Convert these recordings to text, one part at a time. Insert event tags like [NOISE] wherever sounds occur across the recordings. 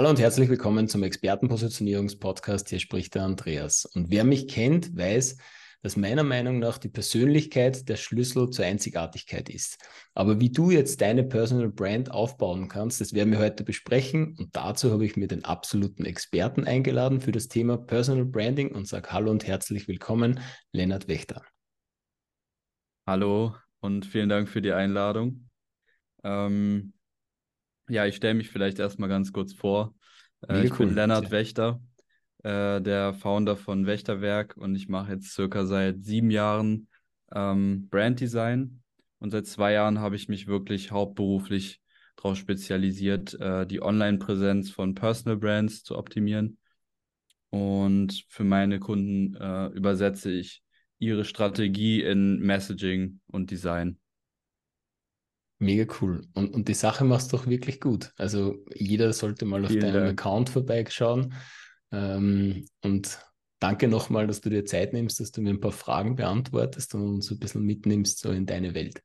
Hallo und herzlich willkommen zum Expertenpositionierungspodcast. Hier spricht der Andreas. Und wer mich kennt, weiß, dass meiner Meinung nach die Persönlichkeit der Schlüssel zur Einzigartigkeit ist. Aber wie du jetzt deine Personal Brand aufbauen kannst, das werden wir heute besprechen. Und dazu habe ich mir den absoluten Experten eingeladen für das Thema Personal Branding und sage Hallo und herzlich willkommen, Lennart Wächter. Hallo und vielen Dank für die Einladung. Ähm, ja, ich stelle mich vielleicht erstmal ganz kurz vor. Äh, ich cool. bin Lennart. Wächter, äh, der Founder von Wächterwerk und ich mache jetzt circa seit sieben Jahren ähm, Branddesign und seit zwei Jahren habe ich mich wirklich hauptberuflich darauf spezialisiert, äh, die Online-Präsenz von Personal Brands zu optimieren. Und für meine Kunden äh, übersetze ich ihre Strategie in Messaging und Design. Mega cool. Und, und die Sache machst du doch wirklich gut. Also jeder sollte mal auf Vielen deinem Dank. Account vorbeischauen. Ähm, und danke nochmal, dass du dir Zeit nimmst, dass du mir ein paar Fragen beantwortest und uns ein bisschen mitnimmst so in deine Welt.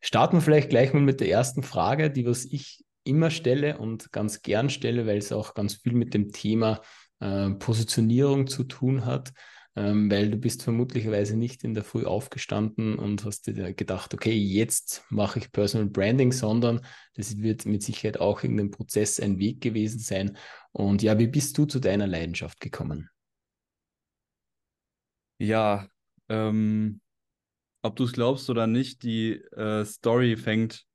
Starten wir vielleicht gleich mal mit der ersten Frage, die was ich immer stelle und ganz gern stelle, weil es auch ganz viel mit dem Thema äh, Positionierung zu tun hat ähm, weil du bist vermutlicherweise nicht in der Früh aufgestanden und hast dir gedacht, okay, jetzt mache ich Personal Branding, sondern das wird mit Sicherheit auch irgendein Prozess, ein Weg gewesen sein. Und ja, wie bist du zu deiner Leidenschaft gekommen? Ja, ähm, ob du es glaubst oder nicht, die äh, Story fängt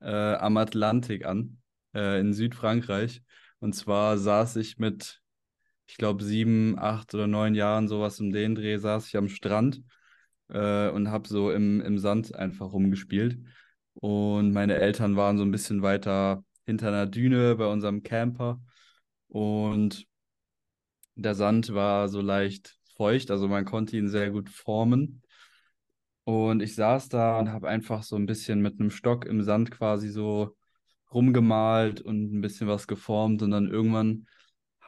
äh, am Atlantik an, äh, in Südfrankreich. Und zwar saß ich mit ich glaube, sieben, acht oder neun Jahren, sowas um den Dreh, saß ich am Strand äh, und habe so im, im Sand einfach rumgespielt. Und meine Eltern waren so ein bisschen weiter hinter einer Düne bei unserem Camper. Und der Sand war so leicht feucht, also man konnte ihn sehr gut formen. Und ich saß da und habe einfach so ein bisschen mit einem Stock im Sand quasi so rumgemalt und ein bisschen was geformt. Und dann irgendwann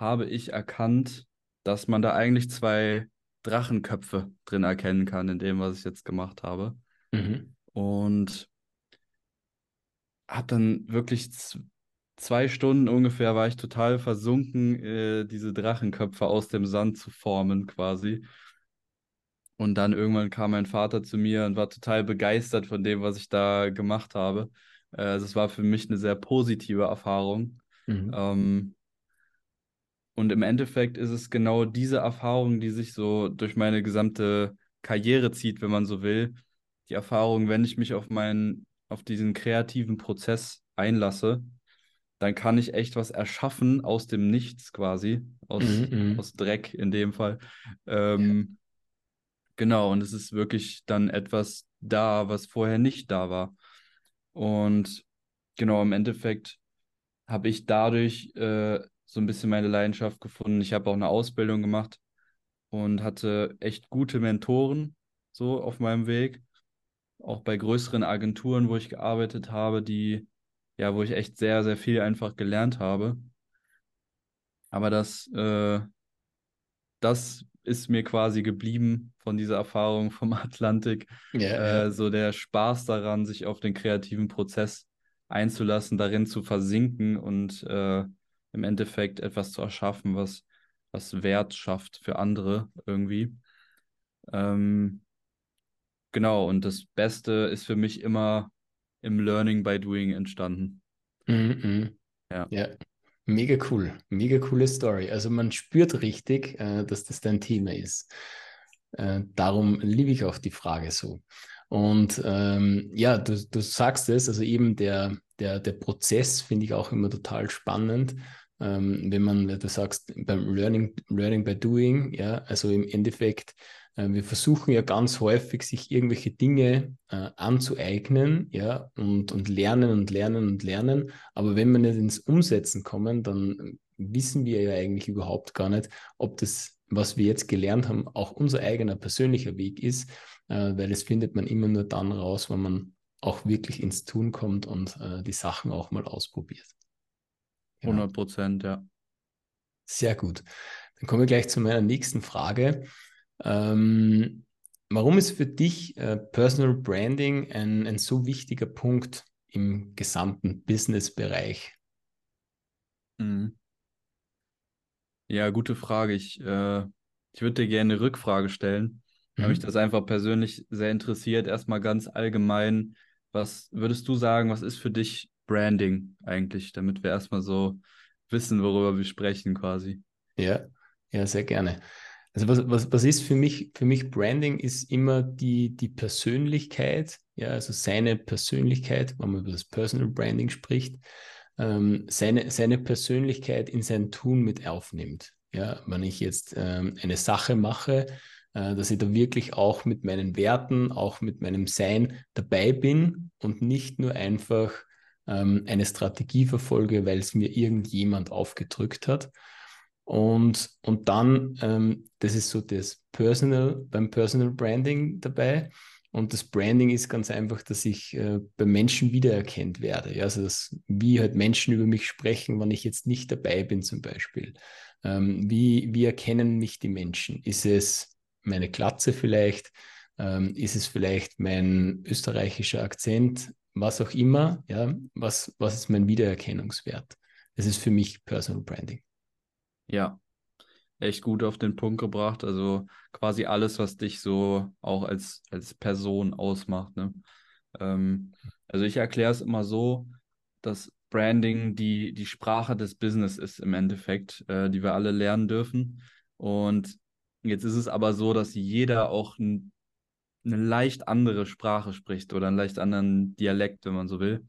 habe ich erkannt, dass man da eigentlich zwei Drachenköpfe drin erkennen kann, in dem, was ich jetzt gemacht habe. Mhm. Und habe dann wirklich zwei Stunden ungefähr war ich total versunken, äh, diese Drachenköpfe aus dem Sand zu formen quasi. Und dann irgendwann kam mein Vater zu mir und war total begeistert von dem, was ich da gemacht habe. Äh, also es war für mich eine sehr positive Erfahrung. Mhm. Ähm, und im Endeffekt ist es genau diese Erfahrung, die sich so durch meine gesamte Karriere zieht, wenn man so will. Die Erfahrung, wenn ich mich auf meinen, auf diesen kreativen Prozess einlasse, dann kann ich echt was erschaffen aus dem Nichts quasi, aus, mhm, mhm. aus Dreck in dem Fall. Ähm, ja. Genau, und es ist wirklich dann etwas da, was vorher nicht da war. Und genau, im Endeffekt habe ich dadurch äh, so ein bisschen meine Leidenschaft gefunden. Ich habe auch eine Ausbildung gemacht und hatte echt gute Mentoren so auf meinem Weg. Auch bei größeren Agenturen, wo ich gearbeitet habe, die, ja, wo ich echt sehr, sehr viel einfach gelernt habe. Aber das, äh, das ist mir quasi geblieben von dieser Erfahrung vom [LAUGHS] Atlantik. Ja, äh. So der Spaß daran, sich auf den kreativen Prozess einzulassen, darin zu versinken und äh, im Endeffekt etwas zu erschaffen, was, was Wert schafft für andere irgendwie. Ähm, genau, und das Beste ist für mich immer im Learning by Doing entstanden. Mhm. Ja. ja. Mega cool, mega coole Story. Also man spürt richtig, äh, dass das dein Thema ist. Äh, darum liebe ich auch die Frage so. Und ähm, ja, du, du sagst es, also eben der, der, der Prozess finde ich auch immer total spannend ähm, wenn man, du sagst, beim Learning, Learning by Doing, ja, also im Endeffekt, äh, wir versuchen ja ganz häufig, sich irgendwelche Dinge äh, anzueignen, ja, und, und lernen und lernen und lernen. Aber wenn wir nicht ins Umsetzen kommen, dann wissen wir ja eigentlich überhaupt gar nicht, ob das, was wir jetzt gelernt haben, auch unser eigener persönlicher Weg ist, äh, weil das findet man immer nur dann raus, wenn man auch wirklich ins Tun kommt und äh, die Sachen auch mal ausprobiert. 100 Prozent, ja. Sehr gut. Dann kommen wir gleich zu meiner nächsten Frage. Ähm, warum ist für dich äh, Personal Branding ein, ein so wichtiger Punkt im gesamten Business-Bereich? Mhm. Ja, gute Frage. Ich, äh, ich würde dir gerne eine Rückfrage stellen, mhm. weil mich das einfach persönlich sehr interessiert. Erstmal ganz allgemein, was würdest du sagen, was ist für dich Branding eigentlich, damit wir erstmal so wissen, worüber wir sprechen quasi? Ja, ja, sehr gerne. Also was, was, was ist für mich, für mich Branding ist immer die, die Persönlichkeit, ja, also seine Persönlichkeit, wenn man über das Personal Branding spricht, ähm, seine, seine Persönlichkeit in sein Tun mit aufnimmt. Ja, wenn ich jetzt ähm, eine Sache mache, äh, dass ich da wirklich auch mit meinen Werten, auch mit meinem Sein dabei bin und nicht nur einfach ähm, eine Strategie verfolge, weil es mir irgendjemand aufgedrückt hat, und, und dann, ähm, das ist so das Personal, beim Personal Branding dabei. Und das Branding ist ganz einfach, dass ich äh, bei Menschen wiedererkennt werde. Ja, also dass, wie halt Menschen über mich sprechen, wenn ich jetzt nicht dabei bin, zum Beispiel. Ähm, wie, wie erkennen mich die Menschen? Ist es meine Glatze vielleicht? Ähm, ist es vielleicht mein österreichischer Akzent? Was auch immer. Ja, was, was ist mein Wiedererkennungswert? Das ist für mich Personal Branding. Ja, echt gut auf den Punkt gebracht. Also quasi alles, was dich so auch als, als Person ausmacht. Ne? Ähm, also ich erkläre es immer so, dass Branding die, die Sprache des Business ist im Endeffekt, äh, die wir alle lernen dürfen. Und jetzt ist es aber so, dass jeder auch ein, eine leicht andere Sprache spricht oder einen leicht anderen Dialekt, wenn man so will.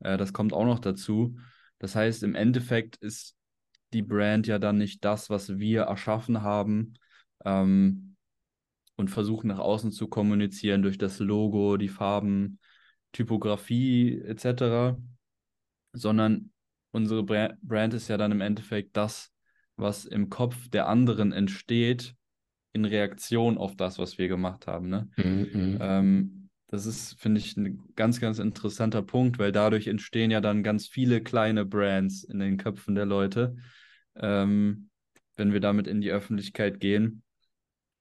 Äh, das kommt auch noch dazu. Das heißt, im Endeffekt ist die Brand ja dann nicht das, was wir erschaffen haben ähm, und versuchen nach außen zu kommunizieren durch das Logo, die Farben, Typografie etc., sondern unsere Brand ist ja dann im Endeffekt das, was im Kopf der anderen entsteht in Reaktion auf das, was wir gemacht haben. Ne? Mhm. Ähm, das ist, finde ich, ein ganz, ganz interessanter Punkt, weil dadurch entstehen ja dann ganz viele kleine Brands in den Köpfen der Leute, ähm, wenn wir damit in die Öffentlichkeit gehen.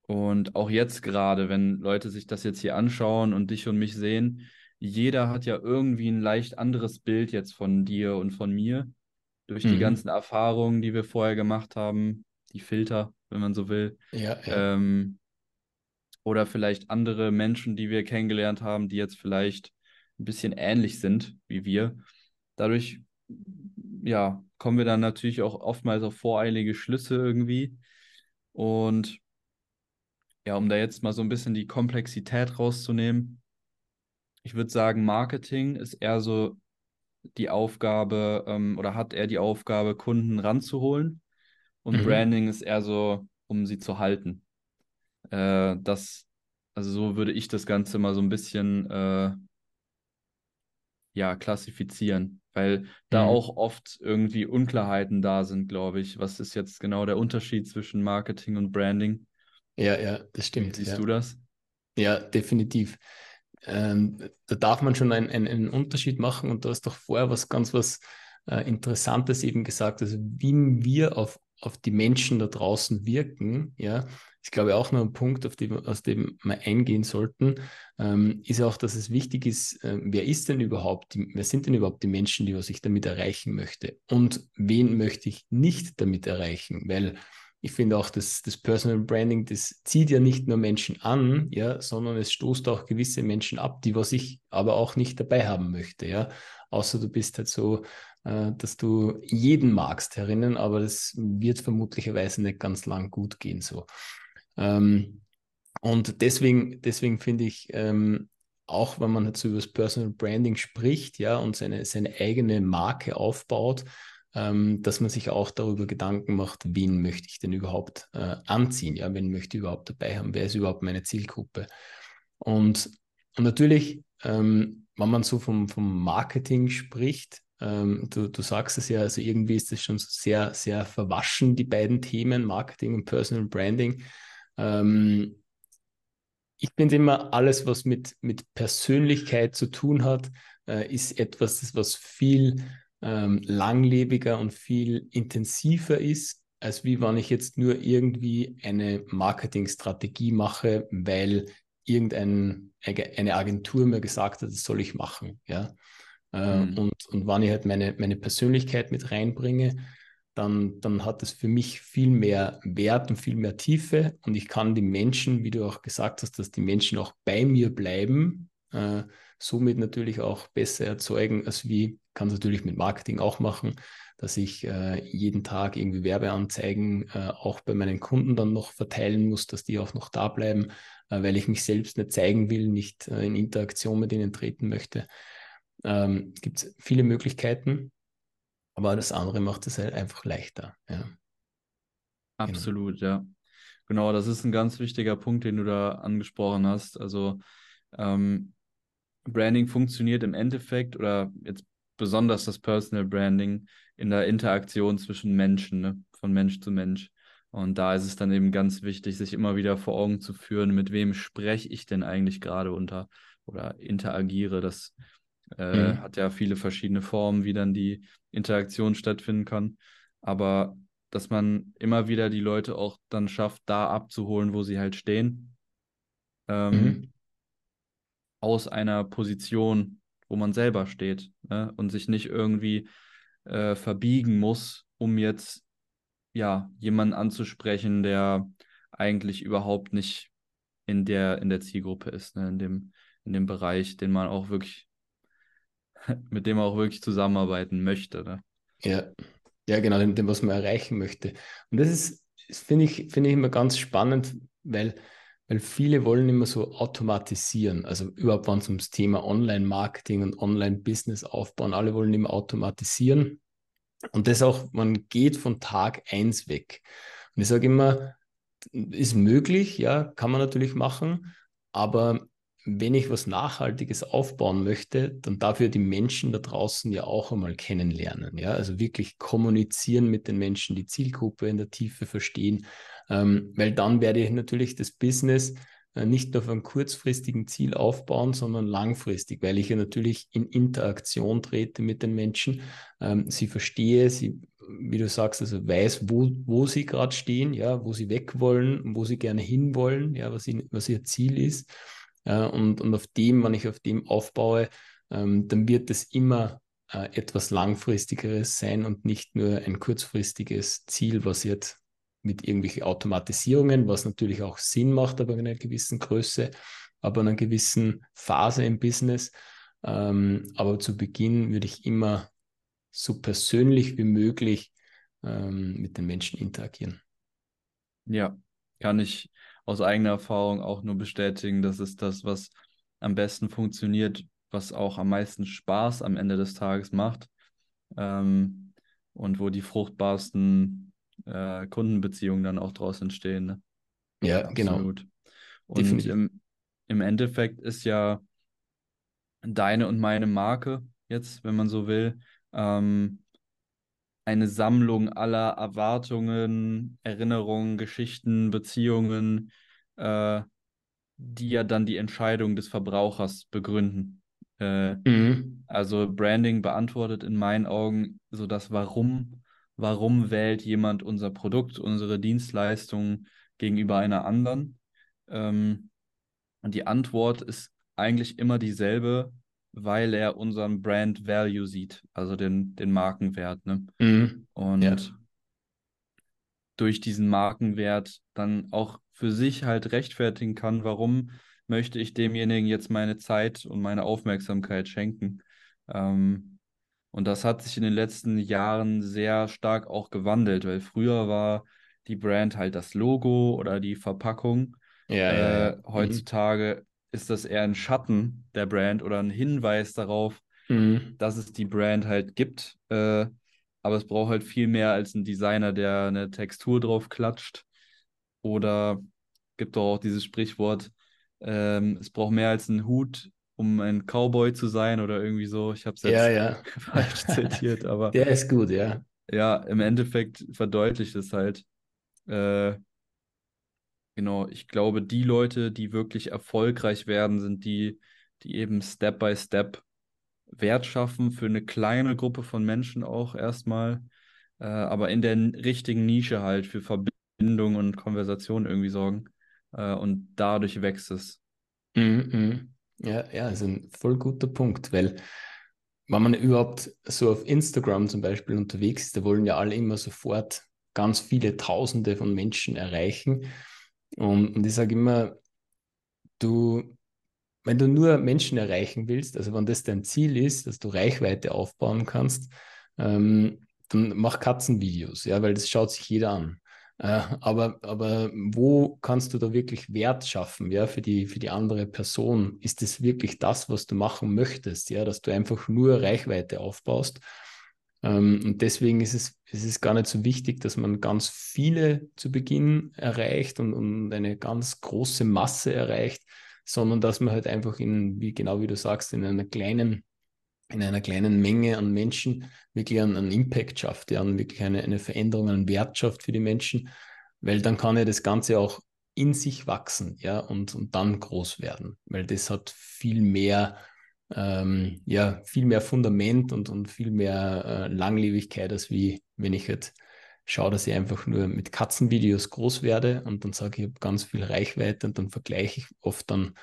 Und auch jetzt gerade, wenn Leute sich das jetzt hier anschauen und dich und mich sehen, jeder hat ja irgendwie ein leicht anderes Bild jetzt von dir und von mir. Durch mhm. die ganzen Erfahrungen, die wir vorher gemacht haben, die Filter, wenn man so will. Ja, ja. Ähm, oder vielleicht andere Menschen, die wir kennengelernt haben, die jetzt vielleicht ein bisschen ähnlich sind wie wir. Dadurch ja, kommen wir dann natürlich auch oftmals auf voreilige Schlüsse irgendwie. Und ja, um da jetzt mal so ein bisschen die Komplexität rauszunehmen, ich würde sagen, Marketing ist eher so die Aufgabe ähm, oder hat er die Aufgabe, Kunden ranzuholen. Und mhm. Branding ist eher so, um sie zu halten. Äh, das, also so würde ich das Ganze mal so ein bisschen äh, ja, klassifizieren weil da mhm. auch oft irgendwie Unklarheiten da sind, glaube ich. Was ist jetzt genau der Unterschied zwischen Marketing und Branding? Ja, ja, das stimmt. Siehst ja. du das? Ja, definitiv. Ähm, da darf man schon einen, einen, Unterschied machen und du hast doch vorher was ganz was äh, Interessantes eben gesagt, also wie wir auf, auf die Menschen da draußen wirken, ja, ich glaube auch noch ein Punkt, auf den, aus dem wir eingehen sollten, ähm, ist auch, dass es wichtig ist, äh, wer ist denn überhaupt, die, wer sind denn überhaupt die Menschen, die was ich damit erreichen möchte? Und wen möchte ich nicht damit erreichen, weil ich finde auch, dass das Personal Branding, das zieht ja nicht nur Menschen an, ja, sondern es stoßt auch gewisse Menschen ab, die was ich aber auch nicht dabei haben möchte, ja. Außer du bist halt so, dass du jeden magst herinnen, aber das wird vermutlicherweise nicht ganz lang gut gehen so. Ähm, und deswegen, deswegen finde ich, ähm, auch wenn man jetzt über das Personal Branding spricht, ja, und seine, seine eigene Marke aufbaut, ähm, dass man sich auch darüber Gedanken macht, wen möchte ich denn überhaupt äh, anziehen, ja, wen möchte ich überhaupt dabei haben, wer ist überhaupt meine Zielgruppe. Und, und natürlich, ähm, wenn man so vom, vom Marketing spricht, ähm, du, du sagst es ja, also irgendwie ist das schon sehr, sehr verwaschen, die beiden Themen, Marketing und Personal Branding. Ähm, ich finde immer, alles, was mit, mit Persönlichkeit zu tun hat, äh, ist etwas, das was viel ähm, langlebiger und viel intensiver ist, als wie wenn ich jetzt nur irgendwie eine Marketingstrategie mache, weil irgendeine Agentur mir gesagt hat, das soll ich machen. Ja? Äh, mhm. und, und wann ich halt meine, meine Persönlichkeit mit reinbringe, dann, dann hat es für mich viel mehr Wert und viel mehr Tiefe und ich kann die Menschen, wie du auch gesagt hast, dass die Menschen auch bei mir bleiben, äh, somit natürlich auch besser erzeugen, als wie, kann es natürlich mit Marketing auch machen, dass ich äh, jeden Tag irgendwie Werbeanzeigen äh, auch bei meinen Kunden dann noch verteilen muss, dass die auch noch da bleiben, äh, weil ich mich selbst nicht zeigen will, nicht äh, in Interaktion mit ihnen treten möchte. Ähm, Gibt es viele Möglichkeiten, aber das andere macht es halt einfach leichter. Ja. Genau. Absolut, genau. ja. Genau, das ist ein ganz wichtiger Punkt, den du da angesprochen hast. Also ähm, Branding funktioniert im Endeffekt oder jetzt besonders das Personal Branding in der Interaktion zwischen Menschen, ne? von Mensch zu Mensch. Und da ist es dann eben ganz wichtig, sich immer wieder vor Augen zu führen, mit wem spreche ich denn eigentlich gerade unter oder interagiere. Das äh, mhm. hat ja viele verschiedene Formen, wie dann die Interaktion stattfinden kann. Aber dass man immer wieder die Leute auch dann schafft, da abzuholen, wo sie halt stehen. Ähm, mhm. Aus einer Position, wo man selber steht ne? und sich nicht irgendwie äh, verbiegen muss, um jetzt ja jemanden anzusprechen, der eigentlich überhaupt nicht in der in der Zielgruppe ist, ne? in dem in dem Bereich, den man auch wirklich [LAUGHS] mit dem man auch wirklich zusammenarbeiten möchte. Ne? Ja, ja, genau, dem, dem, was man erreichen möchte. Und das ist, finde ich, finde ich immer ganz spannend, weil weil viele wollen immer so automatisieren. Also überhaupt, wenn es ums Thema Online-Marketing und Online-Business aufbauen, alle wollen immer automatisieren. Und das auch, man geht von Tag eins weg. Und ich sage immer, ist möglich, ja, kann man natürlich machen, aber wenn ich was Nachhaltiges aufbauen möchte, dann ich die Menschen da draußen ja auch einmal kennenlernen. Ja, also wirklich kommunizieren mit den Menschen, die Zielgruppe in der Tiefe verstehen ähm, weil dann werde ich natürlich das Business äh, nicht nur auf einem kurzfristigen Ziel aufbauen, sondern langfristig, weil ich ja natürlich in Interaktion trete mit den Menschen, ähm, sie verstehe, sie, wie du sagst, also weiß, wo, wo sie gerade stehen, ja, wo sie weg wollen, wo sie gerne hinwollen, ja, was, ihnen, was ihr Ziel ist. Äh, und, und auf dem, wenn ich auf dem aufbaue, ähm, dann wird es immer äh, etwas langfristigeres sein und nicht nur ein kurzfristiges Ziel, was jetzt mit irgendwelchen Automatisierungen, was natürlich auch Sinn macht, aber in einer gewissen Größe, aber in einer gewissen Phase im Business. Ähm, aber zu Beginn würde ich immer so persönlich wie möglich ähm, mit den Menschen interagieren. Ja, kann ich aus eigener Erfahrung auch nur bestätigen. Das ist das, was am besten funktioniert, was auch am meisten Spaß am Ende des Tages macht ähm, und wo die fruchtbarsten äh, Kundenbeziehungen dann auch draus entstehen. Ne? Ja, genau. Absolut. genau. Und im, im Endeffekt ist ja deine und meine Marke jetzt, wenn man so will, ähm, eine Sammlung aller Erwartungen, Erinnerungen, Geschichten, Beziehungen, äh, die ja dann die Entscheidung des Verbrauchers begründen. Äh, mhm. Also Branding beantwortet in meinen Augen so das Warum warum wählt jemand unser Produkt, unsere Dienstleistung gegenüber einer anderen? Ähm, und die Antwort ist eigentlich immer dieselbe, weil er unseren Brand Value sieht, also den, den Markenwert. Ne? Mhm. Und ja. durch diesen Markenwert dann auch für sich halt rechtfertigen kann, warum möchte ich demjenigen jetzt meine Zeit und meine Aufmerksamkeit schenken. Ähm, und das hat sich in den letzten Jahren sehr stark auch gewandelt, weil früher war die Brand halt das Logo oder die Verpackung. Ja, äh, ja, ja. Mhm. Heutzutage. Ist das eher ein Schatten der Brand oder ein Hinweis darauf, mhm. dass es die Brand halt gibt. Äh, aber es braucht halt viel mehr als ein Designer, der eine Textur drauf klatscht. Oder gibt doch auch dieses Sprichwort, ähm, es braucht mehr als ein Hut, um ein Cowboy zu sein oder irgendwie so. Ich habe es jetzt ja, ja. [LAUGHS] falsch zitiert, aber. [LAUGHS] Der ist gut, ja. Ja, im Endeffekt verdeutlicht es halt. Äh, genau, ich glaube, die Leute, die wirklich erfolgreich werden, sind die, die eben Step by Step Wert schaffen für eine kleine Gruppe von Menschen auch erstmal, äh, aber in der richtigen Nische halt für Verbindung und Konversation irgendwie sorgen. Äh, und dadurch wächst es. Mhm, mh. Ja, ja, ist ein voll guter Punkt, weil wenn man überhaupt so auf Instagram zum Beispiel unterwegs ist, da wollen ja alle immer sofort ganz viele Tausende von Menschen erreichen. Und, und ich sage immer, du, wenn du nur Menschen erreichen willst, also wenn das dein Ziel ist, dass du Reichweite aufbauen kannst, ähm, dann mach Katzenvideos, ja, weil das schaut sich jeder an. Äh, aber, aber wo kannst du da wirklich Wert schaffen, ja, für die, für die andere Person? Ist es wirklich das, was du machen möchtest, ja, dass du einfach nur Reichweite aufbaust? Ähm, und deswegen ist es, ist es gar nicht so wichtig, dass man ganz viele zu Beginn erreicht und, und eine ganz große Masse erreicht, sondern dass man halt einfach in, wie genau wie du sagst, in einer kleinen in einer kleinen Menge an Menschen wirklich einen, einen Impact schafft, ja, und wirklich eine, eine Veränderung, einen Wert schafft für die Menschen, weil dann kann ja das Ganze auch in sich wachsen, ja, und, und dann groß werden, weil das hat viel mehr, ähm, ja, viel mehr Fundament und, und viel mehr äh, Langlebigkeit, als wie wenn ich jetzt schaue, dass ich einfach nur mit Katzenvideos groß werde und dann sage ich, ich habe ganz viel Reichweite und dann vergleiche ich oft dann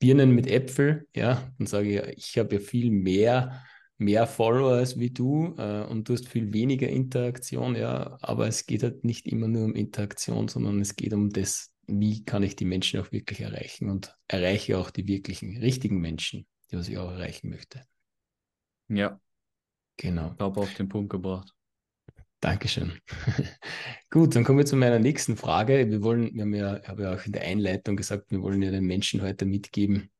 Birnen mit Äpfel, ja, dann sage ich, ich habe ja viel mehr, mehr Followers wie du äh, und du hast viel weniger Interaktion, ja, aber es geht halt nicht immer nur um Interaktion, sondern es geht um das, wie kann ich die Menschen auch wirklich erreichen und erreiche auch die wirklichen, richtigen Menschen, die was ich auch erreichen möchte. Ja. Genau. Ich glaube, auf den Punkt gebracht. Dankeschön. [LAUGHS] Gut, dann kommen wir zu meiner nächsten Frage. Wir wollen, wir haben ja, habe ja auch in der Einleitung gesagt, wir wollen ja den Menschen heute mitgeben,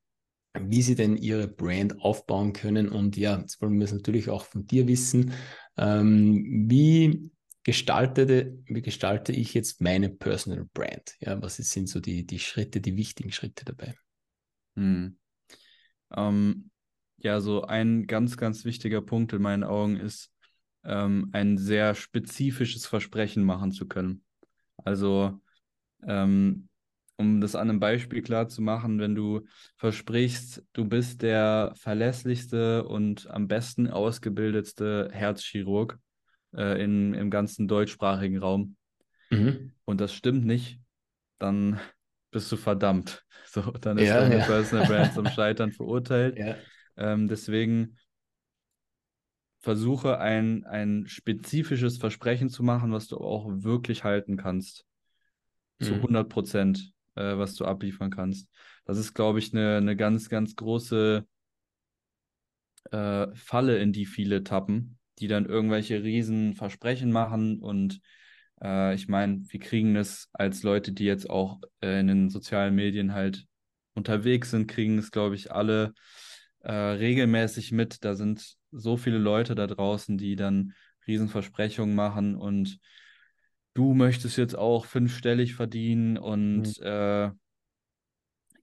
wie sie denn ihre Brand aufbauen können. Und ja, jetzt wollen wir es natürlich auch von dir wissen. Ähm, wie gestaltete, wie gestalte ich jetzt meine Personal Brand? Ja, was sind so die, die Schritte, die wichtigen Schritte dabei? Hm. Ähm, ja, so ein ganz, ganz wichtiger Punkt in meinen Augen ist, ähm, ein sehr spezifisches Versprechen machen zu können. Also, ähm, um das an einem Beispiel klar zu machen, wenn du versprichst, du bist der verlässlichste und am besten ausgebildetste Herzchirurg äh, in, im ganzen deutschsprachigen Raum mhm. und das stimmt nicht, dann bist du verdammt. [LAUGHS] So, dann ist ja, deine ja. Personal Brand zum [LAUGHS] Scheitern verurteilt. Ja. Ähm, deswegen versuche ein, ein spezifisches Versprechen zu machen, was du auch wirklich halten kannst. Zu mhm. 100 Prozent, äh, was du abliefern kannst. Das ist, glaube ich, eine, eine ganz, ganz große äh, Falle, in die viele tappen, die dann irgendwelche riesen Versprechen machen und äh, ich meine, wir kriegen das als Leute, die jetzt auch äh, in den sozialen Medien halt unterwegs sind, kriegen es, glaube ich, alle äh, regelmäßig mit. Da sind so viele Leute da draußen, die dann Riesenversprechungen machen und du möchtest jetzt auch fünfstellig verdienen und mhm. äh,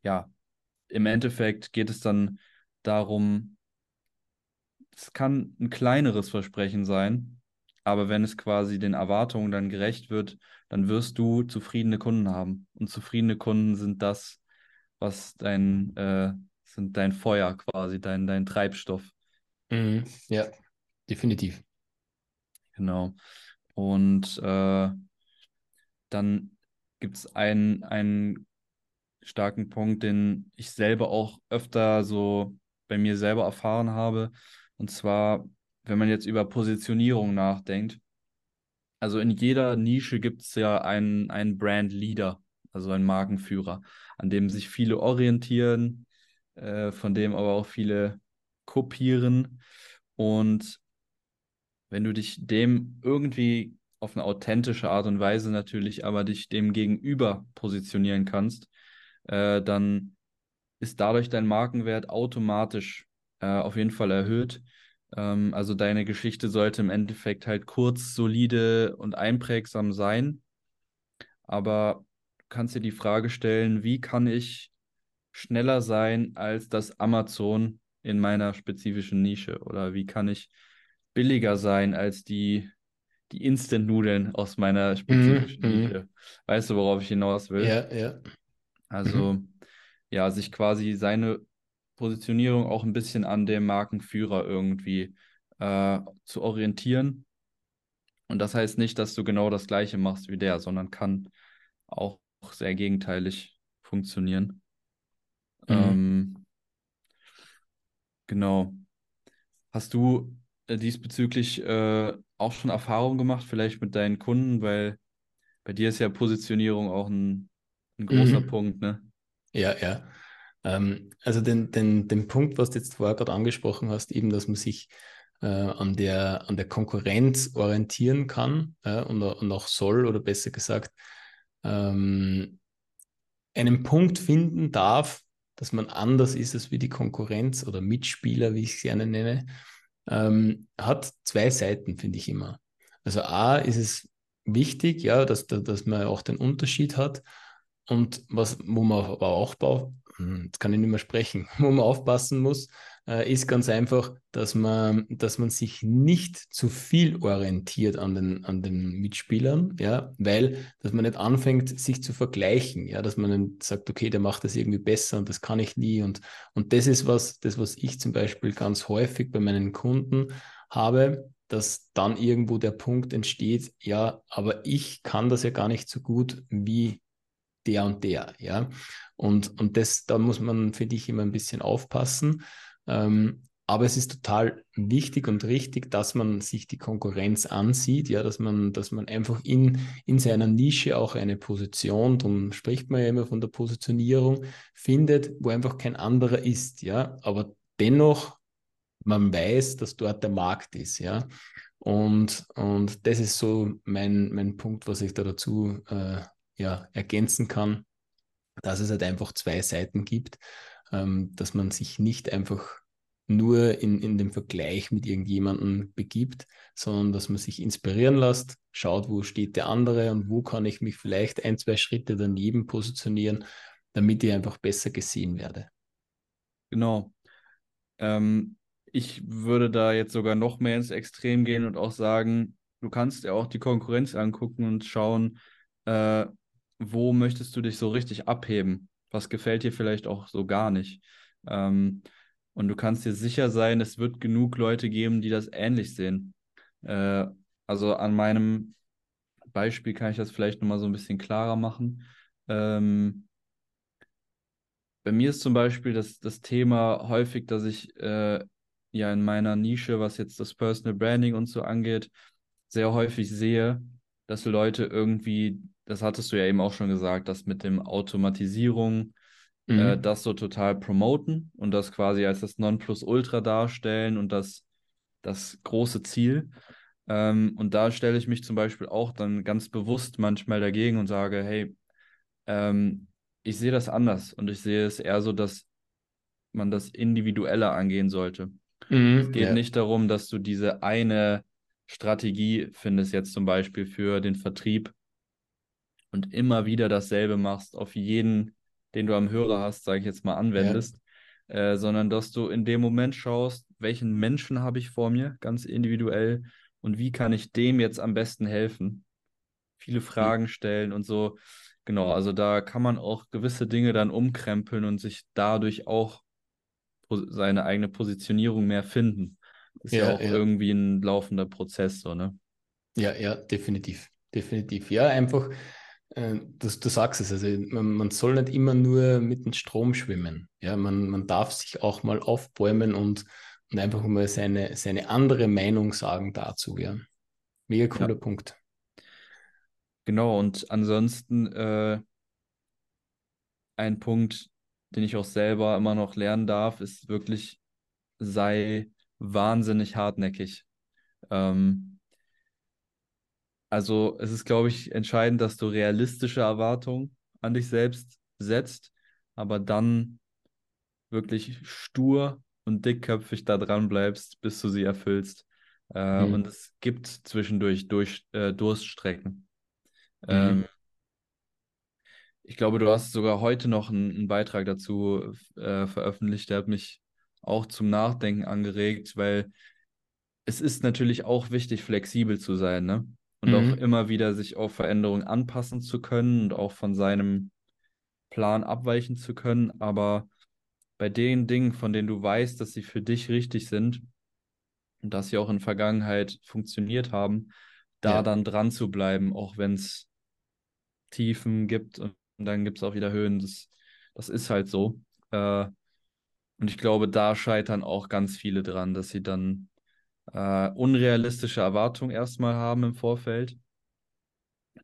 ja, im Endeffekt geht es dann darum, es kann ein kleineres Versprechen sein, aber wenn es quasi den Erwartungen dann gerecht wird, dann wirst du zufriedene Kunden haben. Und zufriedene Kunden sind das, was dein, äh, sind dein Feuer quasi, dein, dein Treibstoff. Mhm. Ja, definitiv. Genau. Und äh, dann gibt es einen, einen starken Punkt, den ich selber auch öfter so bei mir selber erfahren habe. Und zwar, wenn man jetzt über Positionierung nachdenkt. Also in jeder Nische gibt es ja einen, einen Brand Leader, also einen Markenführer, an dem sich viele orientieren, äh, von dem aber auch viele kopieren. Und wenn du dich dem irgendwie auf eine authentische Art und Weise natürlich, aber dich dem gegenüber positionieren kannst, äh, dann ist dadurch dein Markenwert automatisch äh, auf jeden Fall erhöht. Ähm, also deine Geschichte sollte im Endeffekt halt kurz, solide und einprägsam sein. Aber du kannst dir die Frage stellen, wie kann ich schneller sein als das Amazon in meiner spezifischen Nische? Oder wie kann ich billiger sein als die, die Instant-Nudeln aus meiner mhm, spezifischen mm, Nische? Weißt du, worauf ich hinaus will? Ja, ja. Also, mhm. ja, sich quasi seine Positionierung auch ein bisschen an dem Markenführer irgendwie äh, zu orientieren. Und das heißt nicht, dass du genau das Gleiche machst wie der, sondern kann auch sehr gegenteilig funktionieren. Mhm. Ähm, Genau. Hast du äh, diesbezüglich äh, auch schon Erfahrungen gemacht, vielleicht mit deinen Kunden, weil bei dir ist ja Positionierung auch ein, ein großer mhm. Punkt, ne? Ja, ja. Ähm, also den, den, den Punkt, was du jetzt vorher gerade angesprochen hast, eben, dass man sich äh, an, der, an der Konkurrenz orientieren kann äh, und, und auch soll, oder besser gesagt, ähm, einen Punkt finden darf, dass man anders ist als wie die Konkurrenz oder Mitspieler, wie ich sie gerne nenne, ähm, hat zwei Seiten, finde ich immer. Also A ist es wichtig, ja, dass, dass man auch den Unterschied hat. Und was, wo man aber auch, jetzt kann ich nicht mehr sprechen, [LAUGHS] wo man aufpassen muss, äh, ist ganz einfach, dass man, dass man sich nicht zu viel orientiert an den, an den Mitspielern, ja, weil, dass man nicht anfängt, sich zu vergleichen, ja, dass man dann sagt, okay, der macht das irgendwie besser und das kann ich nie. Und, und das ist was, das, was ich zum Beispiel ganz häufig bei meinen Kunden habe, dass dann irgendwo der Punkt entsteht, ja, aber ich kann das ja gar nicht so gut wie der und der, ja. Und, und das, da muss man, finde ich, immer ein bisschen aufpassen. Ähm, aber es ist total wichtig und richtig, dass man sich die Konkurrenz ansieht, ja, dass man, dass man einfach in, in seiner Nische auch eine Position, darum spricht man ja immer von der Positionierung, findet, wo einfach kein anderer ist, ja, aber dennoch man weiß, dass dort der Markt ist, ja. Und, und das ist so mein, mein Punkt, was ich da dazu äh, ja, ergänzen kann, dass es halt einfach zwei Seiten gibt, ähm, dass man sich nicht einfach nur in, in dem Vergleich mit irgendjemandem begibt, sondern dass man sich inspirieren lässt, schaut, wo steht der andere und wo kann ich mich vielleicht ein, zwei Schritte daneben positionieren, damit ich einfach besser gesehen werde. Genau. Ähm, ich würde da jetzt sogar noch mehr ins Extrem gehen und auch sagen, du kannst ja auch die Konkurrenz angucken und schauen, äh, wo möchtest du dich so richtig abheben? Was gefällt dir vielleicht auch so gar nicht? Ähm, und du kannst dir sicher sein, es wird genug Leute geben, die das ähnlich sehen. Äh, also an meinem Beispiel kann ich das vielleicht nochmal so ein bisschen klarer machen. Ähm, bei mir ist zum Beispiel das, das Thema häufig, dass ich äh, ja in meiner Nische, was jetzt das Personal Branding und so angeht, sehr häufig sehe, dass Leute irgendwie das hattest du ja eben auch schon gesagt, dass mit dem Automatisierung äh, mhm. äh, das so total promoten und das quasi als das Nonplusultra darstellen und das, das große Ziel. Ähm, und da stelle ich mich zum Beispiel auch dann ganz bewusst manchmal dagegen und sage, hey, ähm, ich sehe das anders und ich sehe es eher so, dass man das individueller angehen sollte. Mhm, es geht ja. nicht darum, dass du diese eine Strategie findest, jetzt zum Beispiel für den Vertrieb und immer wieder dasselbe machst, auf jeden, den du am Hörer hast, sage ich jetzt mal, anwendest, ja. äh, sondern dass du in dem Moment schaust, welchen Menschen habe ich vor mir, ganz individuell, und wie kann ich dem jetzt am besten helfen? Viele Fragen stellen und so. Genau, also da kann man auch gewisse Dinge dann umkrempeln und sich dadurch auch seine eigene Positionierung mehr finden. Das ist ja, ja auch ja. irgendwie ein laufender Prozess, so, ne? Ja, ja, definitiv. Definitiv. Ja, einfach äh, du, du sagst es, also man, man, soll nicht immer nur mit dem Strom schwimmen. Ja, man, man darf sich auch mal aufbäumen und, und einfach mal seine, seine andere Meinung sagen dazu. Ja. Mega cooler ja. Punkt. Genau, und ansonsten äh, ein Punkt, den ich auch selber immer noch lernen darf, ist wirklich, sei wahnsinnig hartnäckig. Ähm, also es ist, glaube ich, entscheidend, dass du realistische Erwartungen an dich selbst setzt, aber dann wirklich stur und dickköpfig da dran bleibst, bis du sie erfüllst. Äh, mhm. Und es gibt zwischendurch durch, äh, Durststrecken. Mhm. Ähm, ich glaube, du hast sogar heute noch einen, einen Beitrag dazu äh, veröffentlicht, der hat mich auch zum Nachdenken angeregt, weil es ist natürlich auch wichtig, flexibel zu sein, ne? Und mhm. auch immer wieder sich auf Veränderungen anpassen zu können und auch von seinem Plan abweichen zu können. Aber bei den Dingen, von denen du weißt, dass sie für dich richtig sind und dass sie auch in Vergangenheit funktioniert haben, da ja. dann dran zu bleiben, auch wenn es Tiefen gibt und dann gibt es auch wieder Höhen. Das, das ist halt so. Äh, Und ich glaube, da scheitern auch ganz viele dran, dass sie dann äh, unrealistische Erwartungen erstmal haben im Vorfeld,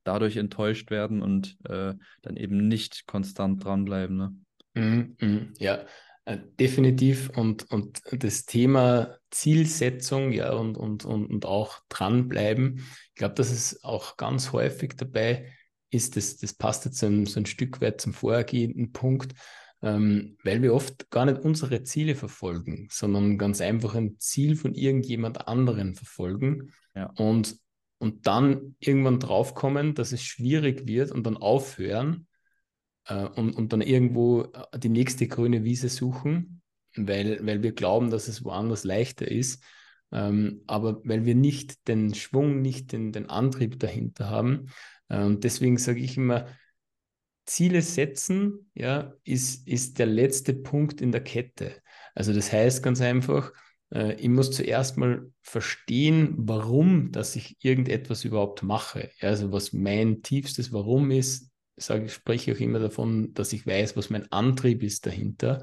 dadurch enttäuscht werden und äh, dann eben nicht konstant dranbleiben. Ne? Mm, mm, ja, äh, definitiv. Und, und das Thema Zielsetzung ja, und, und, und, und auch dranbleiben, ich glaube, dass es auch ganz häufig dabei ist, das, das passt jetzt so ein, so ein Stück weit zum vorhergehenden Punkt, ähm, weil wir oft gar nicht unsere Ziele verfolgen, sondern ganz einfach ein Ziel von irgendjemand anderen verfolgen ja. und, und dann irgendwann draufkommen, dass es schwierig wird und dann aufhören äh, und, und dann irgendwo äh, die nächste grüne Wiese suchen, weil, weil wir glauben, dass es woanders leichter ist. Ähm, aber weil wir nicht den Schwung, nicht den, den Antrieb dahinter haben. Äh, und deswegen sage ich immer, Ziele setzen, ja, ist, ist der letzte Punkt in der Kette. Also das heißt ganz einfach, äh, ich muss zuerst mal verstehen, warum, dass ich irgendetwas überhaupt mache. Ja, also was mein tiefstes Warum ist, sage ich, spreche auch immer davon, dass ich weiß, was mein Antrieb ist dahinter,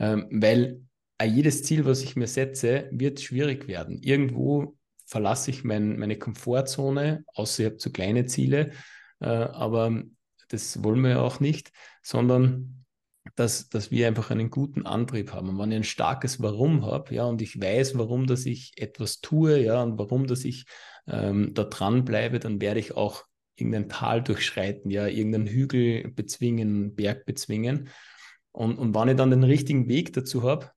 ähm, weil jedes Ziel, was ich mir setze, wird schwierig werden. Irgendwo verlasse ich mein, meine Komfortzone, außer ich habe zu kleine Ziele, äh, aber das wollen wir ja auch nicht, sondern dass, dass wir einfach einen guten Antrieb haben. Und wenn ich ein starkes Warum habe, ja, und ich weiß, warum, dass ich etwas tue, ja, und warum, dass ich ähm, da dranbleibe, dann werde ich auch irgendein Tal durchschreiten, ja, irgendeinen Hügel bezwingen, Berg bezwingen. Und, und wenn ich dann den richtigen Weg dazu habe,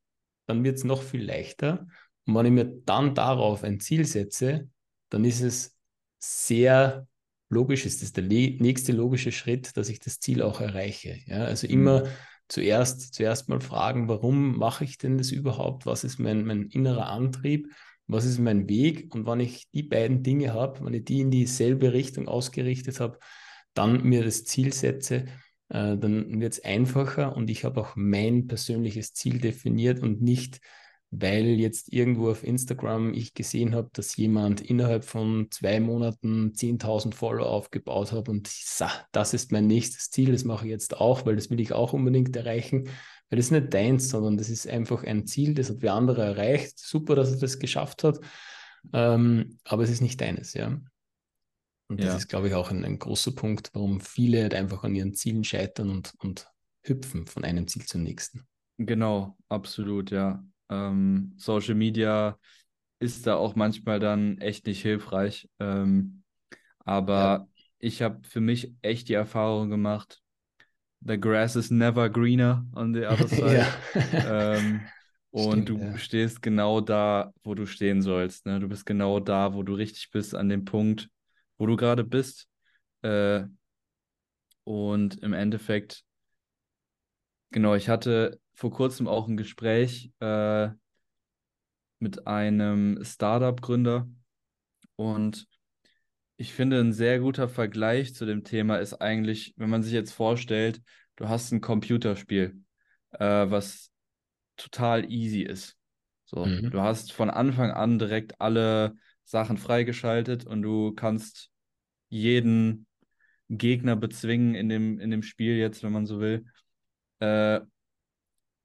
dann wird es noch viel leichter. Und wenn ich mir dann darauf ein Ziel setze, dann ist es sehr logisch ist das der nächste logische Schritt, dass ich das Ziel auch erreiche. Ja, also mhm. immer zuerst, zuerst mal fragen, warum mache ich denn das überhaupt? Was ist mein, mein innerer Antrieb? Was ist mein Weg? Und wenn ich die beiden Dinge habe, wenn ich die in dieselbe Richtung ausgerichtet habe, dann mir das Ziel setze, äh, dann wird es einfacher und ich habe auch mein persönliches Ziel definiert und nicht weil jetzt irgendwo auf Instagram ich gesehen habe, dass jemand innerhalb von zwei Monaten 10.000 Follower aufgebaut hat und so, das ist mein nächstes Ziel, das mache ich jetzt auch, weil das will ich auch unbedingt erreichen, weil das ist nicht deins, sondern das ist einfach ein Ziel, das hat wer andere erreicht. Super, dass er das geschafft hat, ähm, aber es ist nicht deines, ja. Und das ja. ist, glaube ich, auch ein, ein, großer Punkt, warum viele halt einfach an ihren Zielen scheitern und, und hüpfen von einem Ziel zum nächsten. Genau, absolut, ja. Ähm, Social Media ist da auch manchmal dann echt nicht hilfreich. Ähm, aber ja. ich habe für mich echt die Erfahrung gemacht, the grass is never greener on the other [LAUGHS] side. ähm, [LAUGHS] und Stimmt, du ja. stehst genau da, wo du stehen sollst. Ne? Du bist genau da, wo du richtig bist, an dem Punkt, wo du gerade bist. Äh, und im Endeffekt, genau, ich hatte vor kurzem auch ein Gespräch äh, mit einem Startup-Gründer und ich finde, ein sehr guter Vergleich zu dem Thema ist eigentlich, wenn man sich jetzt vorstellt, du hast ein Computerspiel, äh, was total easy ist. So, mhm. du hast von Anfang an direkt alle Sachen freigeschaltet und du kannst jeden Gegner bezwingen in dem, in dem Spiel jetzt, wenn man so will. Äh,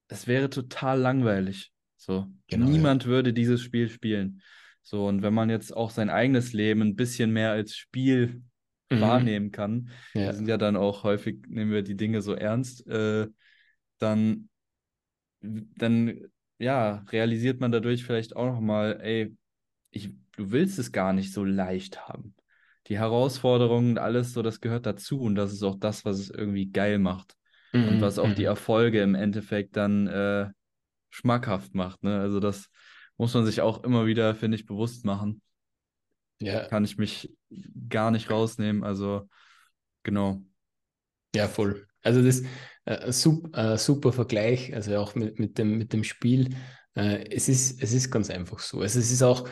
es wäre total langweilig. So, genau, niemand ja. würde dieses Spiel spielen. So, und wenn man jetzt auch sein eigenes Leben ein bisschen mehr als Spiel mhm. wahrnehmen kann, ja. wir sind ja dann auch häufig, nehmen wir die Dinge so ernst, äh, dann, dann, ja, realisiert man dadurch vielleicht auch nochmal, ey, ich, du willst es gar nicht so leicht haben. Die Herausforderungen, alles so, das gehört dazu und das ist auch das, was es irgendwie geil macht mhm. und was auch die mhm. Erfolge im Endeffekt dann äh, schmackhaft macht. Ne? Also das muss man sich auch immer wieder, finde ich, bewusst machen. Ja. Kann ich mich gar nicht rausnehmen. Also genau. Ja, voll. Also das äh, super, äh, super Vergleich, also auch mit, mit, dem, mit dem Spiel. Äh, es, ist, es ist ganz einfach so. Also es ist auch,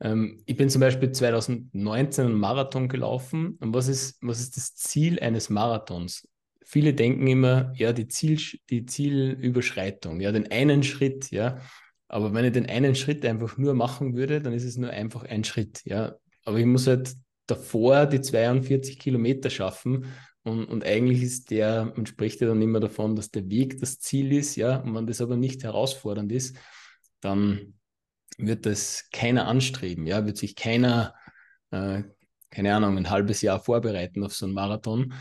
ähm, ich bin zum Beispiel 2019 einen Marathon gelaufen. Und was ist, was ist das Ziel eines Marathons? Viele denken immer, ja, die, Ziel, die Zielüberschreitung, ja, den einen Schritt, ja. Aber wenn ich den einen Schritt einfach nur machen würde, dann ist es nur einfach ein Schritt, ja. Aber ich muss halt davor die 42 Kilometer schaffen. Und, und eigentlich ist der, man spricht ja dann immer davon, dass der Weg das Ziel ist, ja, und wenn das aber nicht herausfordernd ist, dann wird das keiner anstreben, ja, wird sich keiner, äh, keine Ahnung, ein halbes Jahr vorbereiten auf so einen Marathon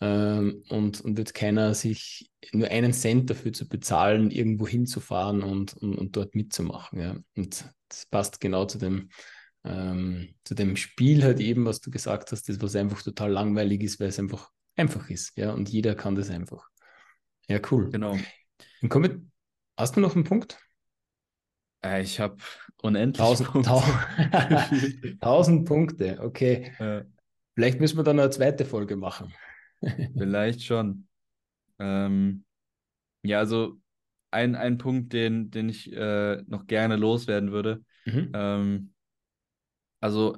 ähm, und, und wird keiner sich nur einen Cent dafür zu bezahlen, irgendwo hinzufahren und, und, und dort mitzumachen, ja. Und das passt genau zu dem, ähm, zu dem Spiel halt eben, was du gesagt hast, das was einfach total langweilig ist, weil es einfach einfach ist, ja, und jeder kann das einfach. Ja, cool. Genau. Dann kommen hast du noch einen Punkt? Äh, ich habe unendlich tausend Punkte. Tausend, [LAUGHS] [LAUGHS] tausend Punkte, okay. Äh, Vielleicht müssen wir dann eine zweite Folge machen. Vielleicht schon. Ähm, ja, also ein, ein Punkt, den, den ich äh, noch gerne loswerden würde. Mhm. Ähm, also,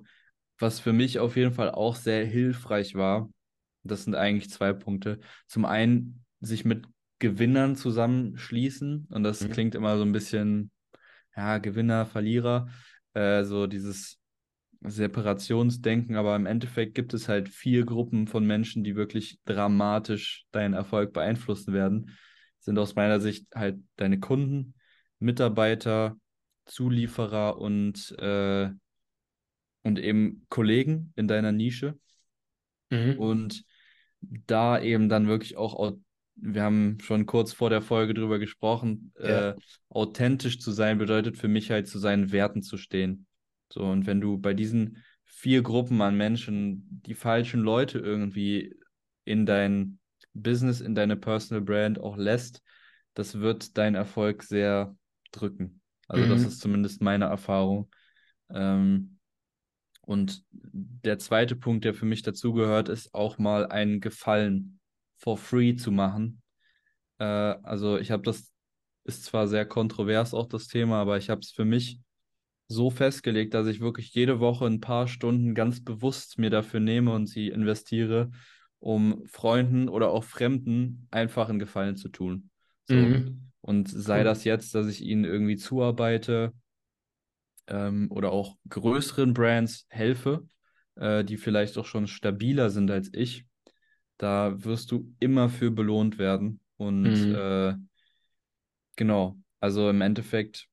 was für mich auf jeden Fall auch sehr hilfreich war, das sind eigentlich zwei Punkte. Zum einen, sich mit Gewinnern zusammenschließen. Und das mhm. klingt immer so ein bisschen, ja, Gewinner, Verlierer. Äh, so dieses Separationsdenken, aber im Endeffekt gibt es halt vier Gruppen von Menschen, die wirklich dramatisch deinen Erfolg beeinflussen werden. Sind aus meiner Sicht halt deine Kunden, Mitarbeiter, Zulieferer und, äh, und eben Kollegen in deiner Nische. Mhm. Und da eben dann wirklich auch, wir haben schon kurz vor der Folge drüber gesprochen, ja. äh, authentisch zu sein bedeutet für mich halt zu seinen Werten zu stehen. So, und wenn du bei diesen vier Gruppen an Menschen die falschen Leute irgendwie in dein Business, in deine Personal Brand auch lässt, das wird deinen Erfolg sehr drücken. Also, mhm. das ist zumindest meine Erfahrung. Ähm, und der zweite Punkt, der für mich dazugehört, ist auch mal einen Gefallen for free zu machen. Äh, also, ich habe das, ist zwar sehr kontrovers auch das Thema, aber ich habe es für mich so festgelegt, dass ich wirklich jede Woche ein paar Stunden ganz bewusst mir dafür nehme und sie investiere, um Freunden oder auch Fremden einfach einen Gefallen zu tun. So. Mhm. Und sei das jetzt, dass ich ihnen irgendwie zuarbeite ähm, oder auch größeren Brands helfe, äh, die vielleicht auch schon stabiler sind als ich, da wirst du immer für belohnt werden. Und mhm. äh, genau, also im Endeffekt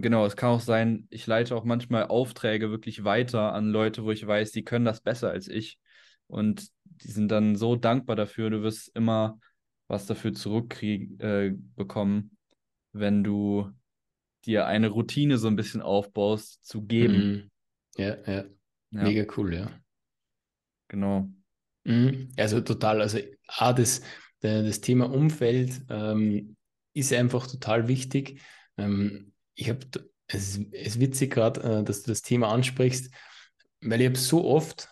Genau, es kann auch sein, ich leite auch manchmal Aufträge wirklich weiter an Leute, wo ich weiß, die können das besser als ich. Und die sind dann so dankbar dafür. Du wirst immer was dafür zurückbekommen, äh, wenn du dir eine Routine so ein bisschen aufbaust, zu geben. Mhm. Ja, ja, ja. Mega cool, ja. Genau. Mhm. Also total, also A, das, das Thema Umfeld ähm, ist einfach total wichtig. Ähm, ich habe, es, ist witzig gerade, äh, dass du das Thema ansprichst, weil ich habe so oft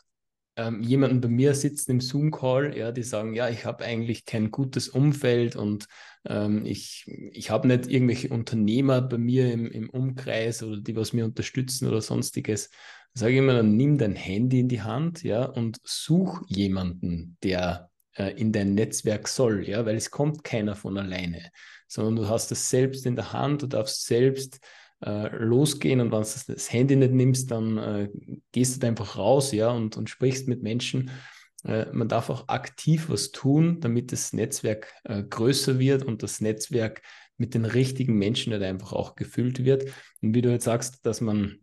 ähm, jemanden bei mir sitzen im Zoom-Call, ja, die sagen, ja, ich habe eigentlich kein gutes Umfeld und ähm, ich, ich habe nicht irgendwelche Unternehmer bei mir im, im Umkreis oder die was mir unterstützen oder sonstiges. Sage ich immer, dann nimm dein Handy in die Hand, ja, und such jemanden, der äh, in dein Netzwerk soll, ja, weil es kommt keiner von alleine sondern du hast es selbst in der Hand, du darfst selbst äh, losgehen und wenn du das Handy nicht nimmst, dann äh, gehst du einfach raus, ja, und, und sprichst mit Menschen. Äh, man darf auch aktiv was tun, damit das Netzwerk äh, größer wird und das Netzwerk mit den richtigen Menschen halt einfach auch gefüllt wird. Und wie du jetzt sagst, dass man,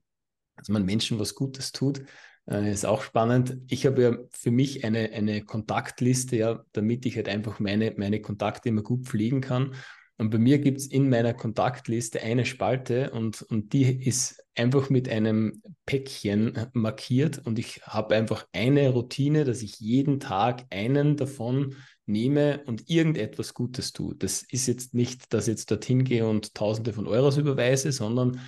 dass man Menschen was Gutes tut, äh, ist auch spannend. Ich habe ja für mich eine, eine Kontaktliste, ja, damit ich halt einfach meine, meine Kontakte immer gut pflegen kann. Und bei mir gibt es in meiner Kontaktliste eine Spalte und, und die ist einfach mit einem Päckchen markiert und ich habe einfach eine Routine, dass ich jeden Tag einen davon nehme und irgendetwas Gutes tue. Das ist jetzt nicht, dass ich jetzt dorthin gehe und Tausende von Euros überweise, sondern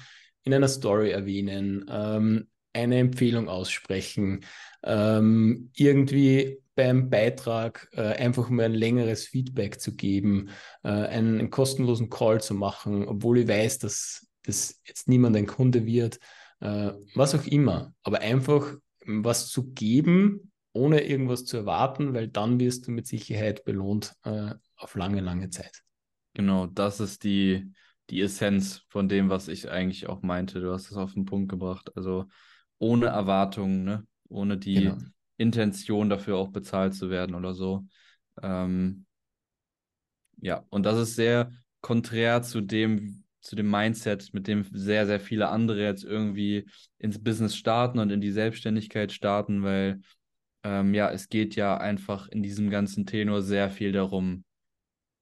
in einer Story erwähnen, ähm, eine Empfehlung aussprechen, ähm, irgendwie beim Beitrag äh, einfach mal ein längeres Feedback zu geben, äh, einen, einen, kostenlosen Call zu machen, obwohl ich weiß, dass das jetzt niemand ein Kunde wird, äh, was auch immer. Aber einfach was zu geben, ohne irgendwas zu erwarten, weil dann wirst du mit Sicherheit belohnt äh, auf lange, lange Zeit. Genau, das ist die, die Essenz von dem, was ich eigentlich auch meinte. Du hast es auf den Punkt gebracht. Also ohne Erwartungen, ne? ohne die genau. Intention dafür auch bezahlt zu werden oder so. Ähm, ja, und das ist sehr konträr zu dem, zu dem Mindset, mit dem sehr, sehr viele andere jetzt irgendwie ins Business starten und in die Selbstständigkeit starten, weil ähm, ja, es geht ja einfach in diesem ganzen Tenor sehr viel darum,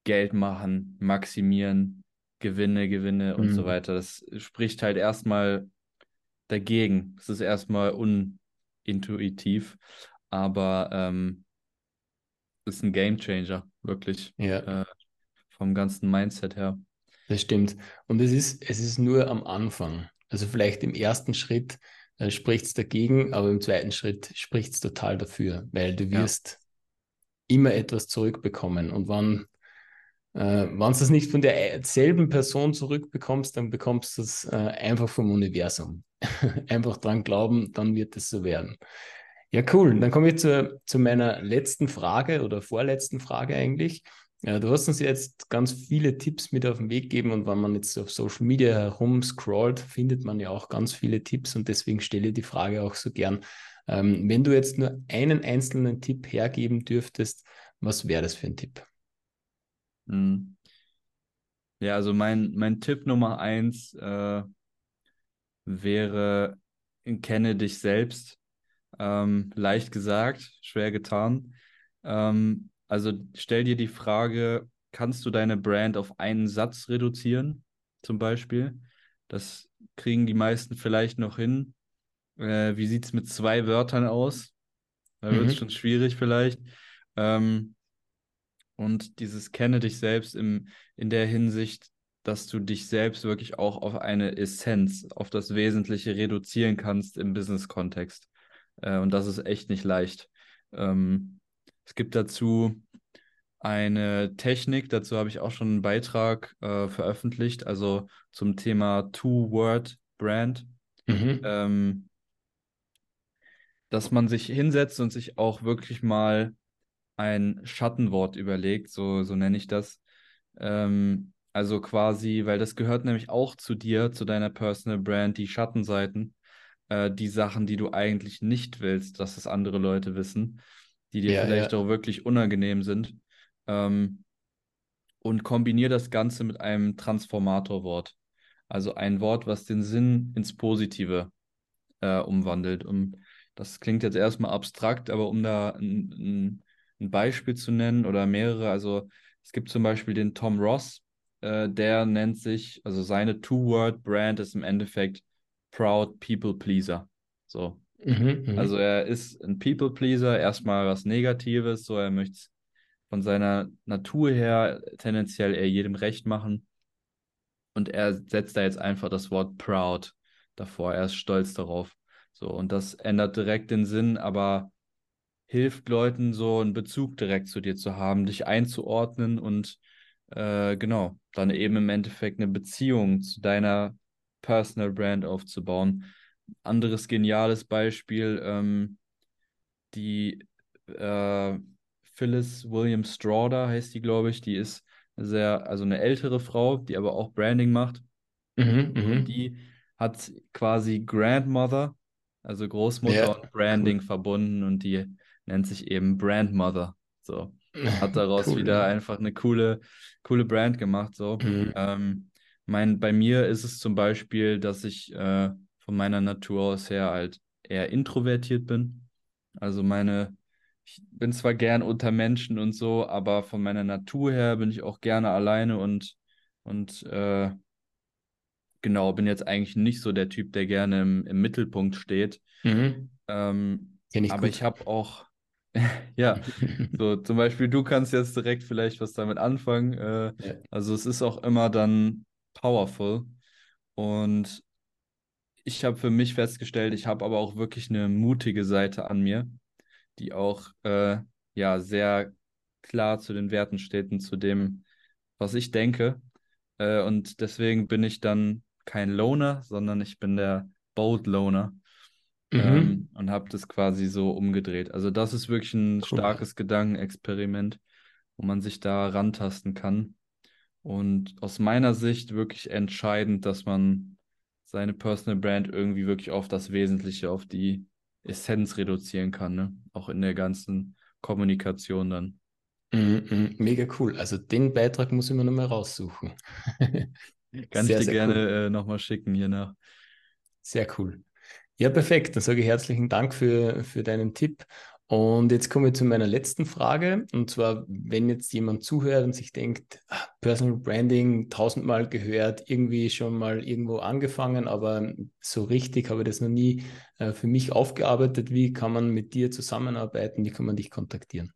Geld machen, maximieren, Gewinne, Gewinne und mhm. so weiter. Das spricht halt erstmal dagegen. Es ist erstmal unintuitiv, aber ähm, ist ein Game Changer, wirklich. Ja. Äh, vom ganzen Mindset her. Das stimmt. Und es ist, es ist nur am Anfang. Also vielleicht im ersten Schritt äh, spricht es dagegen, aber im zweiten Schritt spricht es total dafür, weil du wirst ja. immer etwas zurückbekommen. Und wann äh, wenn du das nicht von derselben Person zurückbekommst, dann bekommst du es äh, einfach vom Universum. [LAUGHS] einfach dran glauben, dann wird es so werden. Ja, cool. Dann komme ich zu, zu meiner letzten Frage oder vorletzten Frage eigentlich. Ja, du hast uns jetzt ganz viele Tipps mit auf den Weg gegeben und wenn man jetzt auf Social Media herum scrollt, findet man ja auch ganz viele Tipps und deswegen stelle ich die Frage auch so gern. Ähm, wenn du jetzt nur einen einzelnen Tipp hergeben dürftest, was wäre das für ein Tipp? Hm. Ja, also mein, mein Tipp Nummer eins äh, wäre, kenne dich selbst. Ähm, leicht gesagt, schwer getan. Ähm, also stell dir die Frage, kannst du deine Brand auf einen Satz reduzieren, zum Beispiel? Das kriegen die meisten vielleicht noch hin. Äh, wie sieht es mit zwei Wörtern aus? Da wird es mhm. schon schwierig vielleicht. Ähm, und dieses Kenne dich selbst im, in der Hinsicht, dass du dich selbst wirklich auch auf eine Essenz, auf das Wesentliche reduzieren kannst im Business-Kontext. Äh, und das ist echt nicht leicht. Ähm, es gibt dazu eine Technik, dazu habe ich auch schon einen Beitrag äh, veröffentlicht, also zum Thema Two-Word-Brand. Mhm. Ähm, dass man sich hinsetzt und sich auch wirklich mal ein Schattenwort überlegt, so, so nenne ich das. Ähm, also quasi, weil das gehört nämlich auch zu dir, zu deiner Personal Brand, die Schattenseiten, äh, die Sachen, die du eigentlich nicht willst, dass es andere Leute wissen, die dir ja, vielleicht ja. auch wirklich unangenehm sind. Ähm, und kombiniere das Ganze mit einem Transformatorwort. Also ein Wort, was den Sinn ins Positive äh, umwandelt. Um, das klingt jetzt erstmal abstrakt, aber um da ein, ein ein Beispiel zu nennen oder mehrere. Also es gibt zum Beispiel den Tom Ross, äh, der nennt sich, also seine Two-Word-Brand ist im Endeffekt Proud People Pleaser. So. Mhm, mhm, also er ist ein People Pleaser, erstmal was Negatives, so er möchte von seiner Natur her tendenziell eher jedem recht machen. Und er setzt da jetzt einfach das Wort proud davor. Er ist stolz darauf. So, und das ändert direkt den Sinn, aber hilft Leuten so einen Bezug direkt zu dir zu haben, dich einzuordnen und äh, genau, dann eben im Endeffekt eine Beziehung zu deiner Personal Brand aufzubauen. Anderes geniales Beispiel, ähm, die äh, Phyllis William Strawder heißt die, glaube ich, die ist sehr, also eine ältere Frau, die aber auch Branding macht. Mhm, mhm. die hat quasi Grandmother, also Großmutter ja, und Branding cool. verbunden und die nennt sich eben Brandmother. So. Hat daraus cool, wieder ja. einfach eine coole, coole Brand gemacht. So. Mhm. Ähm, mein, bei mir ist es zum Beispiel, dass ich äh, von meiner Natur aus her halt eher introvertiert bin. Also meine, ich bin zwar gern unter Menschen und so, aber von meiner Natur her bin ich auch gerne alleine und, und äh, genau, bin jetzt eigentlich nicht so der Typ, der gerne im, im Mittelpunkt steht. Mhm. Ähm, ich aber gut. ich habe auch, [LAUGHS] ja, so zum Beispiel, du kannst jetzt direkt vielleicht was damit anfangen. Äh, ja. Also es ist auch immer dann powerful. Und ich habe für mich festgestellt, ich habe aber auch wirklich eine mutige Seite an mir, die auch äh, ja sehr klar zu den Werten steht und zu dem, was ich denke. Äh, und deswegen bin ich dann kein Loner, sondern ich bin der Bold Loner mhm. ähm, und habe das quasi so umgedreht. Also das ist wirklich ein cool. starkes Gedankenexperiment, wo man sich da rantasten kann. Und aus meiner Sicht wirklich entscheidend, dass man seine Personal Brand irgendwie wirklich auf das Wesentliche, auf die Essenz reduzieren kann, ne? Auch in der ganzen Kommunikation dann. Mm, mm, mega cool. Also den Beitrag muss ich mir nochmal raussuchen. [LAUGHS] Kann sehr, ich dir gerne cool. äh, nochmal schicken hier nach. Sehr cool. Ja, perfekt. Dann sage ich herzlichen Dank für, für deinen Tipp. Und jetzt kommen wir zu meiner letzten Frage. Und zwar, wenn jetzt jemand zuhört und sich denkt, ah, Personal Branding tausendmal gehört, irgendwie schon mal irgendwo angefangen, aber so richtig habe ich das noch nie äh, für mich aufgearbeitet. Wie kann man mit dir zusammenarbeiten? Wie kann man dich kontaktieren?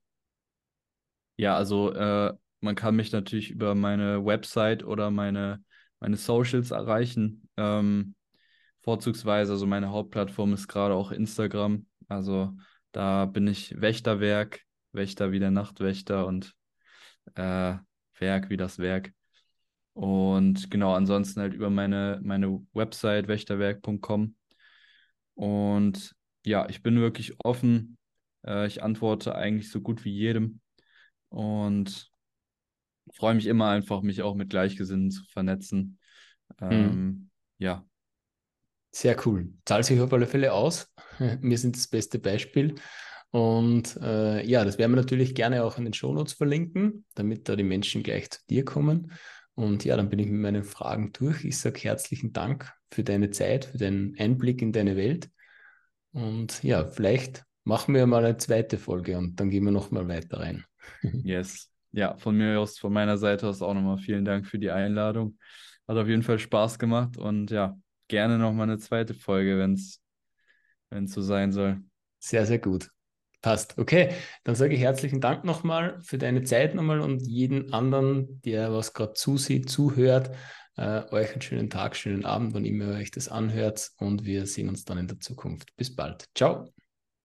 Ja, also äh, man kann mich natürlich über meine Website oder meine, meine Socials erreichen. Ähm, vorzugsweise, also meine Hauptplattform ist gerade auch Instagram. Also da bin ich Wächterwerk, Wächter wie der Nachtwächter und äh, Werk wie das Werk. Und genau, ansonsten halt über meine, meine Website wächterwerk.com. Und ja, ich bin wirklich offen. Äh, ich antworte eigentlich so gut wie jedem und freue mich immer einfach, mich auch mit Gleichgesinnten zu vernetzen. Mhm. Ähm, mhm. Ja. Sehr cool. Zahlt sich auf alle Fälle aus. [LAUGHS] Wir sind das beste Beispiel. Und äh, ja, das werden wir natürlich gerne auch in den Shownotes verlinken, damit da die Menschen gleich zu dir kommen. Und ja, dann bin ich mit meinen Fragen durch. Ich sage herzlichen Dank für deine Zeit, für deinen Einblick in deine Welt. Und ja, vielleicht machen wir mal eine zweite Folge und dann gehen wir nochmal weiter rein. [LAUGHS] Yes. Ja, von mir aus, von meiner Seite aus auch nochmal vielen Dank für die Einladung. Hat auf jeden Fall Spaß gemacht und ja, gerne nochmal eine zweite Folge, wenn es so sein soll. Sehr, sehr gut. Passt. Okay, dann sage ich herzlichen Dank nochmal für deine Zeit nochmal und jeden anderen, der was gerade zusieht, zuhört. Äh, euch einen schönen Tag, schönen Abend, wann immer ihr euch das anhört und wir sehen uns dann in der Zukunft. Bis bald. Ciao.